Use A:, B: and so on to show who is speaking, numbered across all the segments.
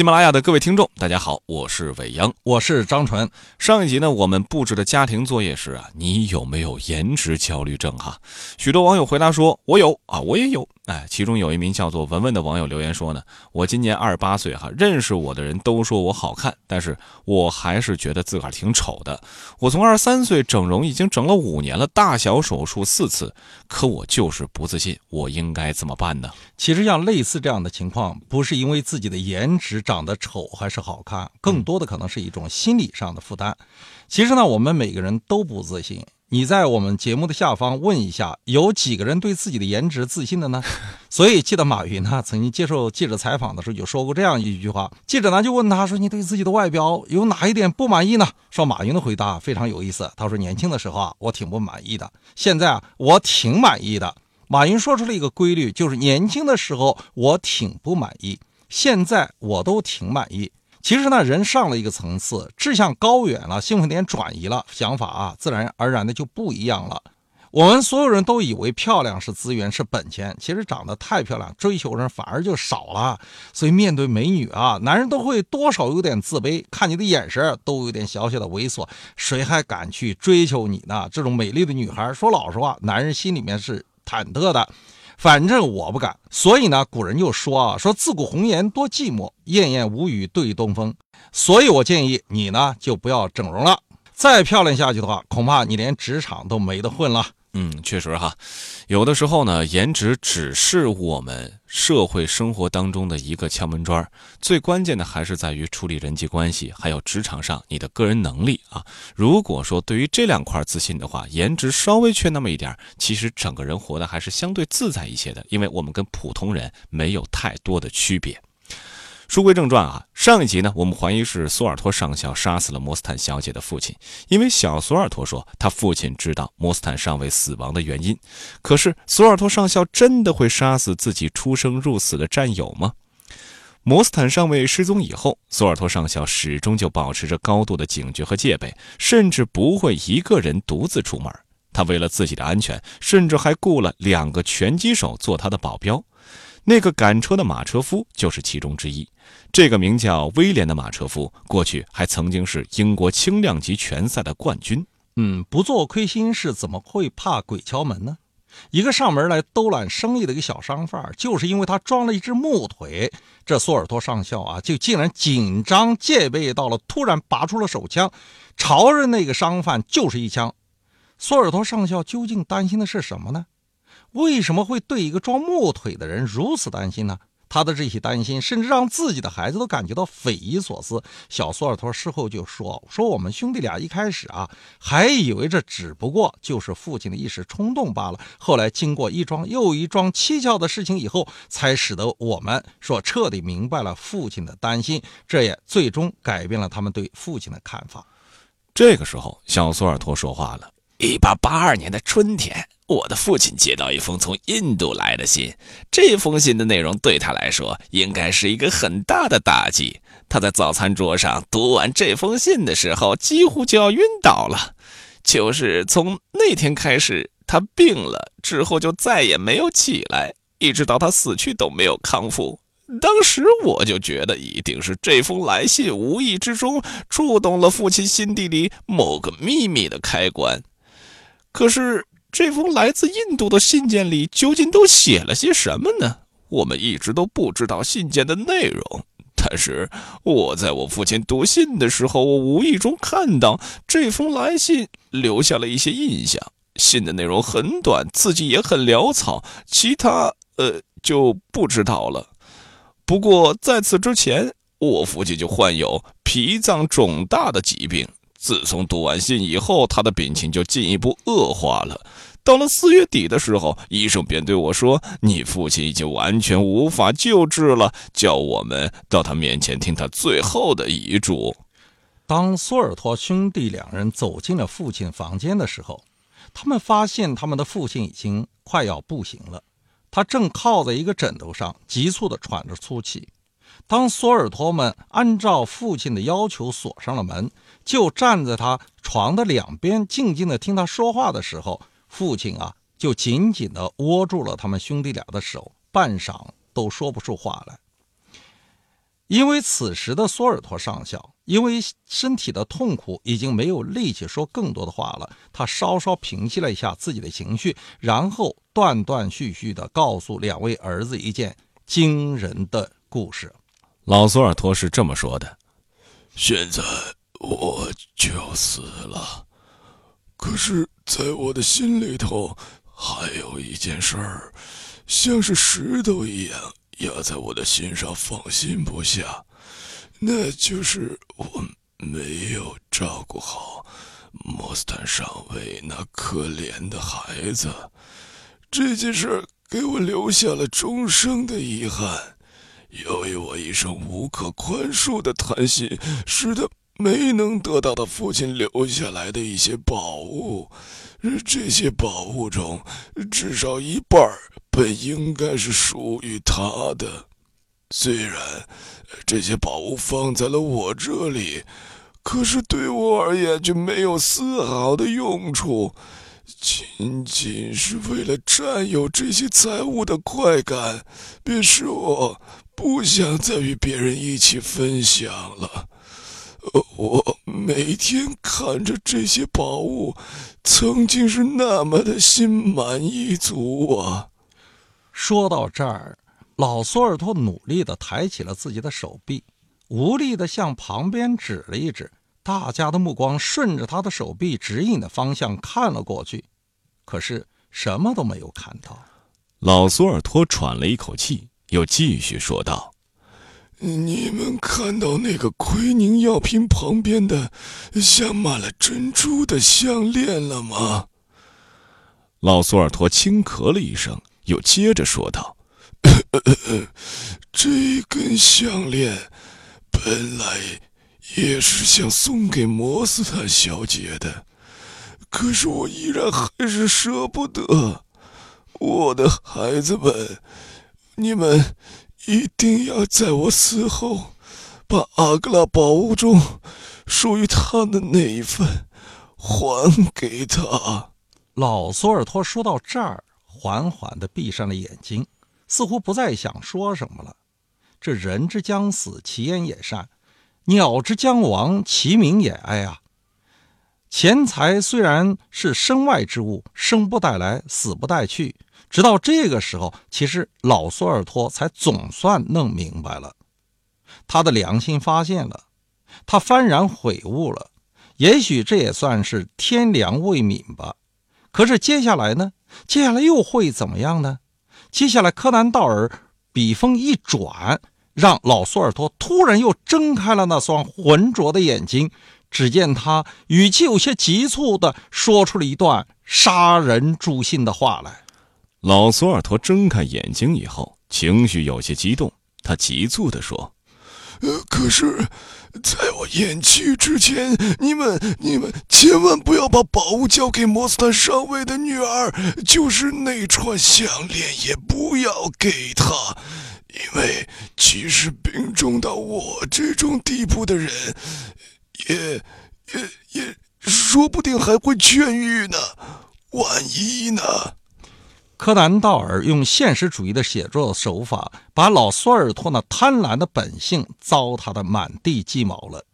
A: 喜马拉雅的各位听众，大家好，我是伟阳，
B: 我是张纯。
A: 上一集呢，我们布置的家庭作业是啊，你有没有颜值焦虑症？哈，许多网友回答说，我有啊，我也有。哎，其中有一名叫做文文的网友留言说呢，我今年二十八岁哈，认识我的人都说我好看，但是我还是觉得自个儿挺丑的。我从二十三岁整容已经整了五年了，大小手术四次，可我就是不自信，我应该怎么办呢？
B: 其实像类似这样的情况，不是因为自己的颜值长得丑还是好看，更多的可能是一种心理上的负担。其实呢，我们每个人都不自信。你在我们节目的下方问一下，有几个人对自己的颜值自信的呢？所以记得马云呢曾经接受记者采访的时候就说过这样一句话。记者呢就问他说：“你对自己的外表有哪一点不满意呢？”说马云的回答非常有意思。他说：“年轻的时候啊，我挺不满意的；现在啊，我挺满意的。”马云说出了一个规律，就是年轻的时候我挺不满意，现在我都挺满意。其实呢，人上了一个层次，志向高远了，兴奋点转移了，想法啊，自然而然的就不一样了。我们所有人都以为漂亮是资源，是本钱，其实长得太漂亮，追求人反而就少了。所以面对美女啊，男人都会多少有点自卑，看你的眼神都有点小小的猥琐，谁还敢去追求你呢？这种美丽的女孩，说老实话，男人心里面是忐忑的。反正我不敢，所以呢，古人就说啊，说自古红颜多寂寞，燕燕无语对东风。所以我建议你呢，就不要整容了，再漂亮下去的话，恐怕你连职场都没得混了。
A: 嗯，确实哈，有的时候呢，颜值只是我们社会生活当中的一个敲门砖最关键的还是在于处理人际关系，还有职场上你的个人能力啊。如果说对于这两块自信的话，颜值稍微缺那么一点其实整个人活的还是相对自在一些的，因为我们跟普通人没有太多的区别。书归正传啊，上一集呢，我们怀疑是索尔托上校杀死了摩斯坦小姐的父亲，因为小索尔托说他父亲知道摩斯坦尚未死亡的原因。可是索尔托上校真的会杀死自己出生入死的战友吗？摩斯坦上尉失踪以后，索尔托上校始终就保持着高度的警觉和戒备，甚至不会一个人独自出门。他为了自己的安全，甚至还雇了两个拳击手做他的保镖。那个赶车的马车夫就是其中之一。这个名叫威廉的马车夫，过去还曾经是英国轻量级拳赛的冠军。
B: 嗯，不做亏心事，怎么会怕鬼敲门呢？一个上门来兜揽生意的一个小商贩，就是因为他装了一只木腿，这索尔托上校啊，就竟然紧张戒备到了，突然拔出了手枪，朝着那个商贩就是一枪。索尔托上校究竟担心的是什么呢？为什么会对一个装木腿的人如此担心呢？他的这些担心，甚至让自己的孩子都感觉到匪夷所思。小索尔托事后就说：“说我们兄弟俩一开始啊，还以为这只不过就是父亲的一时冲动罢了。后来经过一桩又一桩蹊跷的事情以后，才使得我们说彻底明白了父亲的担心。这也最终改变了他们对父亲的看法。”
A: 这个时候，小索尔托说话了：“
C: 一八八二年的春天。”我的父亲接到一封从印度来的信，这封信的内容对他来说应该是一个很大的打击。他在早餐桌上读完这封信的时候，几乎就要晕倒了。就是从那天开始，他病了之后就再也没有起来，一直到他死去都没有康复。当时我就觉得，一定是这封来信无意之中触动了父亲心底里某个秘密的开关。可是。这封来自印度的信件里究竟都写了些什么呢？我们一直都不知道信件的内容。但是我在我父亲读信的时候，我无意中看到这封来信留下了一些印象。信的内容很短，字迹也很潦草，其他呃就不知道了。不过在此之前，我父亲就患有脾脏肿大的疾病。自从读完信以后，他的病情就进一步恶化了。到了四月底的时候，医生便对我说：“你父亲已经完全无法救治了，叫我们到他面前听他最后的遗嘱。”
B: 当索尔托兄弟两人走进了父亲房间的时候，他们发现他们的父亲已经快要不行了，他正靠在一个枕头上，急促地喘着粗气。当索尔托们按照父亲的要求锁上了门，就站在他床的两边，静静地听他说话的时候，父亲啊，就紧紧地握住了他们兄弟俩的手，半晌都说不出话来。因为此时的索尔托上校，因为身体的痛苦，已经没有力气说更多的话了。他稍稍平息了一下自己的情绪，然后断断续续地告诉两位儿子一件惊人的故事。
A: 老索尔托是这么说的：“
D: 现在我就要死了，可是，在我的心里头，还有一件事儿，像是石头一样。”压在我的心上，放心不下，那就是我没有照顾好莫斯坦上尉那可怜的孩子。这件事给我留下了终生的遗憾。由于我一生无可宽恕的贪心，使得没能得到他父亲留下来的一些宝物。这些宝物中，至少一半本应该是属于他的。虽然这些宝物放在了我这里，可是对我而言却没有丝毫的用处，仅仅是为了占有这些财物的快感，便使我不想再与别人一起分享了。我每天看着这些宝物，曾经是那么的心满意足啊！
B: 说到这儿，老索尔托努力的抬起了自己的手臂，无力的向旁边指了一指。大家的目光顺着他的手臂指引的方向看了过去，可是什么都没有看到。
A: 老索尔托喘了一口气，又继续说道。
D: 你们看到那个奎宁药瓶旁边的镶满了珍珠的项链了吗？
A: 老索尔托轻咳了一声，又接着说道：“
D: 这根项链本来也是想送给摩斯坦小姐的，可是我依然还是舍不得。我的孩子们，你们。”一定要在我死后，把阿格拉宝物中属于他的那一份还给他。
B: 老索尔托说到这儿，缓缓地闭上了眼睛，似乎不再想说什么了。这人之将死，其言也善；鸟之将亡，其鸣也哀啊。钱财虽然是身外之物，生不带来，死不带去。直到这个时候，其实老索尔托才总算弄明白了，他的良心发现了，他幡然悔悟了。也许这也算是天良未泯吧。可是接下来呢？接下来又会怎么样呢？接下来，柯南道尔笔锋一转，让老索尔托突然又睁开了那双浑浊的眼睛。只见他语气有些急促地说出了一段杀人诛心的话来。
A: 老索尔托睁开眼睛以后，情绪有些激动，他急促地说：“
D: 呃，可是，在我咽气之前，你们、你们千万不要把宝物交给摩斯坦上尉的女儿，就是那串项链也不要给他，因为即使病重到我这种地步的人，也、也、也说不定还会痊愈呢。万一呢？”
B: 柯南道尔用现实主义的写作手法，把老索尔托那贪婪的本性糟蹋得满地鸡毛了。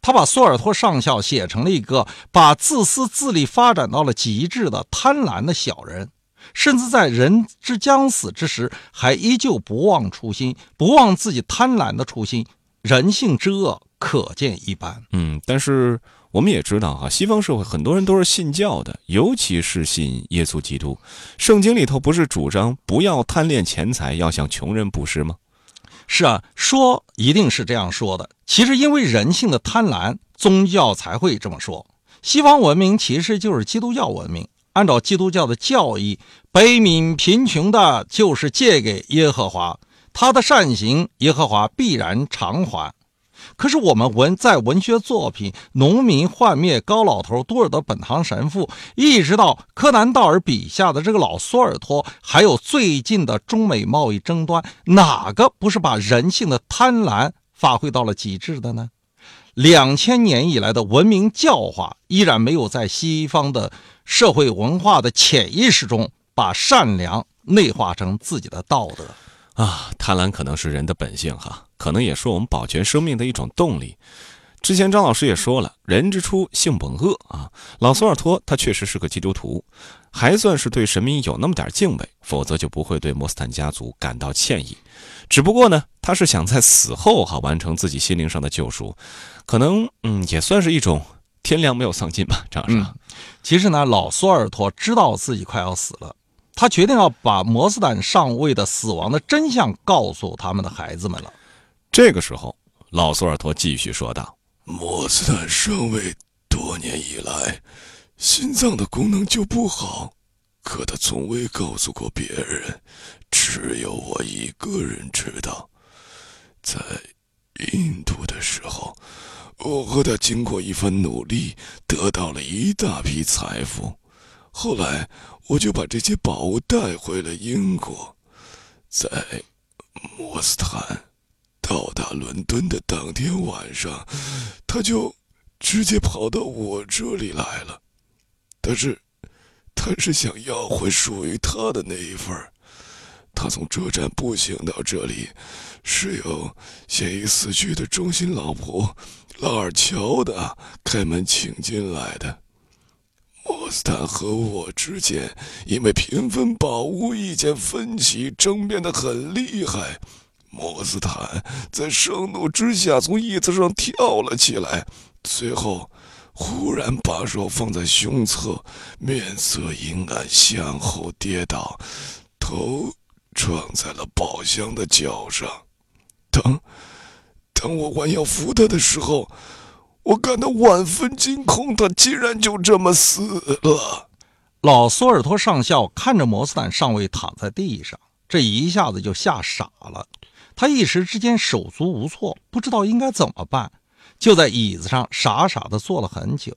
B: 他把索尔托上校写成了一个把自私自利发展到了极致的贪婪的小人，甚至在人之将死之时，还依旧不忘初心，不忘自己贪婪的初心。人性之恶可见一斑。
A: 嗯，但是。我们也知道哈，西方社会很多人都是信教的，尤其是信耶稣基督。圣经里头不是主张不要贪恋钱财，要向穷人布施吗？
B: 是啊，说一定是这样说的。其实因为人性的贪婪，宗教才会这么说。西方文明其实就是基督教文明，按照基督教的教义，悲悯贫穷的就是借给耶和华，他的善行耶和华必然偿还。可是我们文在文学作品《农民幻灭》《高老头》多尔德本堂神父，一直到柯南道尔笔下的这个老索尔托，还有最近的中美贸易争端，哪个不是把人性的贪婪发挥到了极致的呢？两千年以来的文明教化，依然没有在西方的社会文化的潜意识中把善良内化成自己的道德。
A: 啊，贪婪可能是人的本性哈，可能也是我们保全生命的一种动力。之前张老师也说了，人之初性本恶啊。老索尔托他确实是个基督徒，还算是对神明有那么点敬畏，否则就不会对摩斯坦家族感到歉意。只不过呢，他是想在死后哈完成自己心灵上的救赎，可能嗯也算是一种天良没有丧尽吧。张老师，
B: 其实呢，老索尔托知道自己快要死了，他决定要把摩斯坦上尉的死亡的真相告诉他们的孩子们了。
A: 这个时候，老索尔托继续说道。
D: 摩斯坦上尉多年以来，心脏的功能就不好，可他从未告诉过别人，只有我一个人知道。在印度的时候，我和他经过一番努力，得到了一大批财富。后来，我就把这些宝物带回了英国，在莫斯坦。到达伦敦的当天晚上，他就直接跑到我这里来了。但是，他是想要回属于他的那一份他从车站步行到这里，是由现已死去的忠心老婆拉尔乔的开门请进来的。斯坦和我之间因为平分宝物意见分歧，争辩的很厉害。莫斯坦在盛怒之下从椅子上跳了起来，随后忽然把手放在胸侧，面色阴暗，向后跌倒，头撞在了宝箱的脚上。当当我弯腰扶他的时候，我感到万分惊恐，他竟然就这么死了。
B: 老索尔托上校看着摩斯坦上尉躺在地上，这一下子就吓傻了。他一时之间手足无措，不知道应该怎么办，就在椅子上傻傻的坐了很久。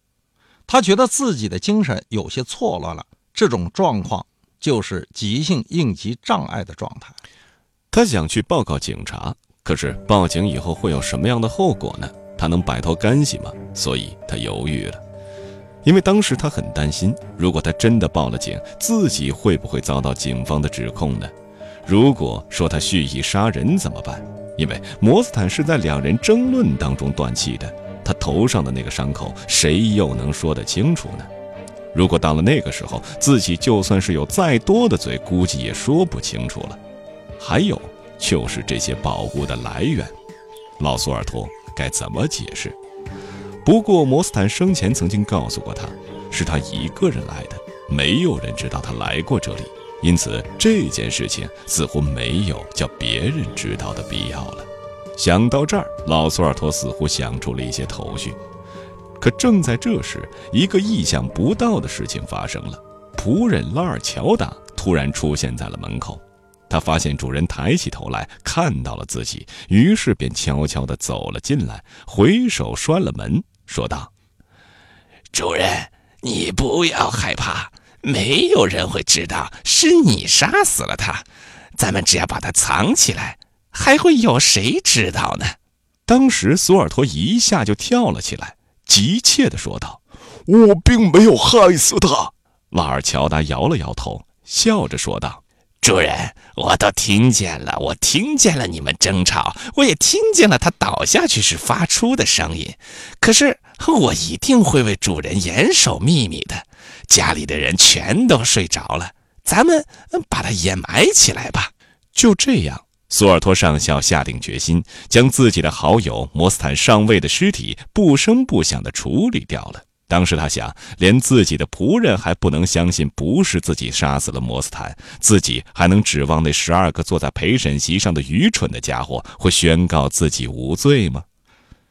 B: 他觉得自己的精神有些错乱了，这种状况就是急性应急障碍的状态。
A: 他想去报告警察，可是报警以后会有什么样的后果呢？他能摆脱干系吗？所以他犹豫了，因为当时他很担心，如果他真的报了警，自己会不会遭到警方的指控呢？如果说他蓄意杀人怎么办？因为摩斯坦是在两人争论当中断气的，他头上的那个伤口，谁又能说得清楚呢？如果到了那个时候，自己就算是有再多的嘴，估计也说不清楚了。还有就是这些宝物的来源，老索尔托该怎么解释？不过摩斯坦生前曾经告诉过他，是他一个人来的，没有人知道他来过这里。因此，这件事情似乎没有叫别人知道的必要了。想到这儿，老索尔托似乎想出了一些头绪。可正在这时，一个意想不到的事情发生了：仆人拉尔乔达突然出现在了门口。他发现主人抬起头来看到了自己，于是便悄悄地走了进来，回手拴了门，说道：“
C: 主人，你不要害怕。”没有人会知道是你杀死了他，咱们只要把他藏起来，还会有谁知道呢？
A: 当时索尔托一下就跳了起来，急切地说道：“
D: 我并没有害死他。”
A: 瓦尔乔达摇了摇头，笑着说道：“
C: 主人，我都听见了，我听见了你们争吵，我也听见了他倒下去时发出的声音。可是我一定会为主人严守秘密的。”家里的人全都睡着了，咱们把他掩埋起来吧。
A: 就这样，苏尔托上校下定决心，将自己的好友摩斯坦上尉的尸体不声不响地处理掉了。当时他想，连自己的仆人还不能相信不是自己杀死了摩斯坦，自己还能指望那十二个坐在陪审席上的愚蠢的家伙会宣告自己无罪吗？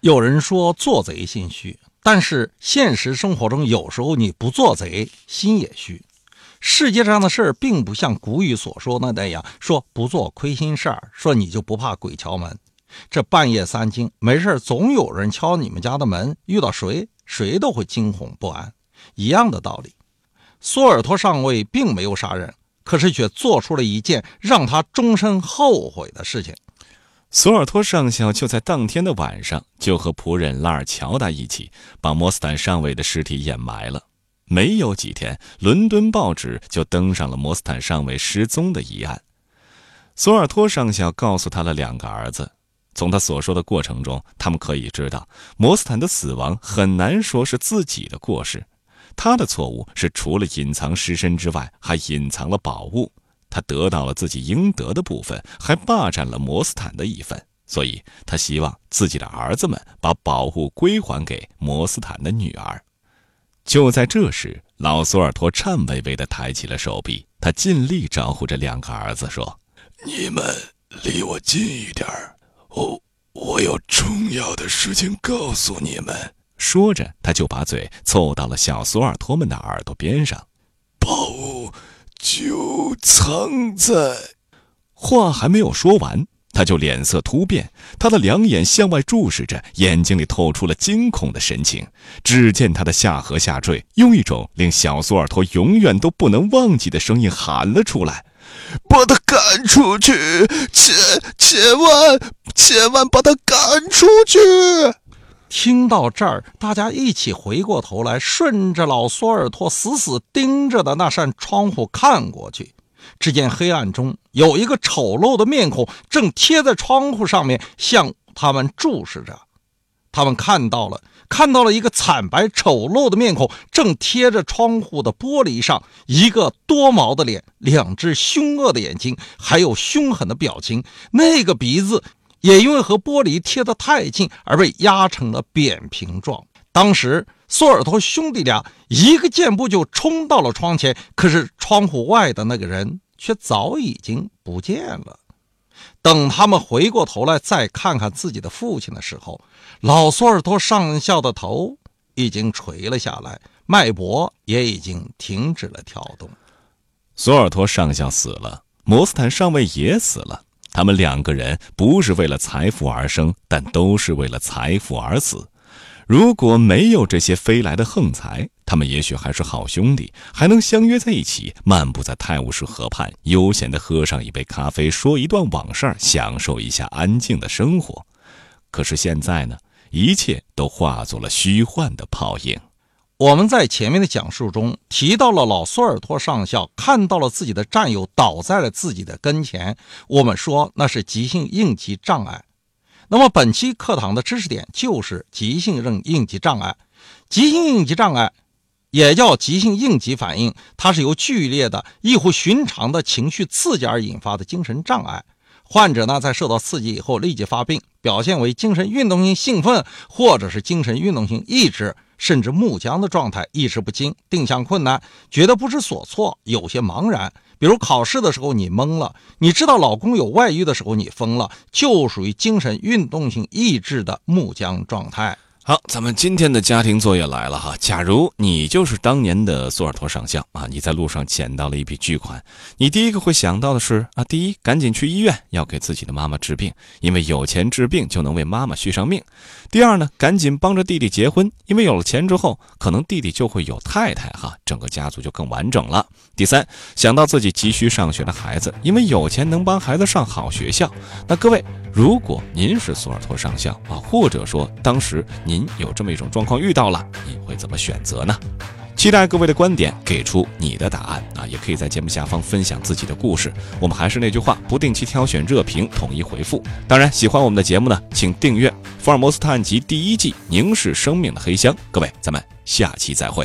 B: 有人说：“做贼心虚。”但是现实生活中，有时候你不做贼，心也虚。世界上的事儿并不像古语所说的那样，说不做亏心事儿，说你就不怕鬼敲门。这半夜三更没事总有人敲你们家的门，遇到谁谁都会惊恐不安。一样的道理，索尔托上尉并没有杀人，可是却做出了一件让他终身后悔的事情。
A: 索尔托上校就在当天的晚上，就和仆人拉尔乔达一起把摩斯坦上尉的尸体掩埋了。没有几天，伦敦报纸就登上了摩斯坦上尉失踪的一案。索尔托上校告诉他的两个儿子，从他所说的过程中，他们可以知道，摩斯坦的死亡很难说是自己的过失，他的错误是除了隐藏尸身之外，还隐藏了宝物。他得到了自己应得的部分，还霸占了摩斯坦的一份，所以他希望自己的儿子们把宝物归还给摩斯坦的女儿。就在这时，老索尔托颤巍巍地抬起了手臂，他尽力招呼着两个儿子说：“
D: 你们离我近一点儿，我我有重要的事情告诉你们。”
A: 说着，他就把嘴凑到了小索尔托们的耳朵边上，
D: 宝物。就藏在……
A: 话还没有说完，他就脸色突变，他的两眼向外注视着，眼睛里透出了惊恐的神情。只见他的下颌下坠，用一种令小索尔托永远都不能忘记的声音喊了出来：“
D: 把他赶出去！千千万千万把他赶出去！”
B: 听到这儿，大家一起回过头来，顺着老索尔托死死盯着的那扇窗户看过去。只见黑暗中有一个丑陋的面孔正贴在窗户上面，向他们注视着。他们看到了，看到了一个惨白丑陋的面孔正贴着窗户的玻璃上，一个多毛的脸，两只凶恶的眼睛，还有凶狠的表情。那个鼻子。也因为和玻璃贴得太近而被压成了扁平状。当时，索尔托兄弟俩一个箭步就冲到了窗前，可是窗户外的那个人却早已经不见了。等他们回过头来再看看自己的父亲的时候，老索尔托上校的头已经垂了下来，脉搏也已经停止了跳动。
A: 索尔托上校死了，摩斯坦上尉也死了。他们两个人不是为了财富而生，但都是为了财富而死。如果没有这些飞来的横财，他们也许还是好兄弟，还能相约在一起，漫步在泰晤士河畔，悠闲地喝上一杯咖啡，说一段往事，享受一下安静的生活。可是现在呢，一切都化作了虚幻的泡影。
B: 我们在前面的讲述中提到了老索尔托上校看到了自己的战友倒在了自己的跟前，我们说那是急性应激障碍。那么本期课堂的知识点就是急性应应急障碍。急性应急障碍也叫急性应急反应，它是由剧烈的、异乎寻常的情绪刺激而引发的精神障碍。患者呢在受到刺激以后立即发病，表现为精神运动性兴奋或者是精神运动性抑制。甚至木僵的状态，意识不清，定向困难，觉得不知所措，有些茫然。比如考试的时候你懵了，你知道老公有外遇的时候你疯了，就属于精神运动性抑制的木僵状态。
A: 好，咱们今天的家庭作业来了哈。假如你就是当年的索尔托上校啊，你在路上捡到了一笔巨款，你第一个会想到的是啊，第一，赶紧去医院要给自己的妈妈治病，因为有钱治病就能为妈妈续上命；第二呢，赶紧帮着弟弟结婚，因为有了钱之后，可能弟弟就会有太太哈，整个家族就更完整了；第三，想到自己急需上学的孩子，因为有钱能帮孩子上好学校。那各位。如果您是索尔托上校啊，或者说当时您有这么一种状况遇到了，你会怎么选择呢？期待各位的观点，给出你的答案啊！也可以在节目下方分享自己的故事。我们还是那句话，不定期挑选热评，统一回复。当然，喜欢我们的节目呢，请订阅《福尔摩斯探案集》第一季《凝视生命的黑箱》。各位，咱们下期再会。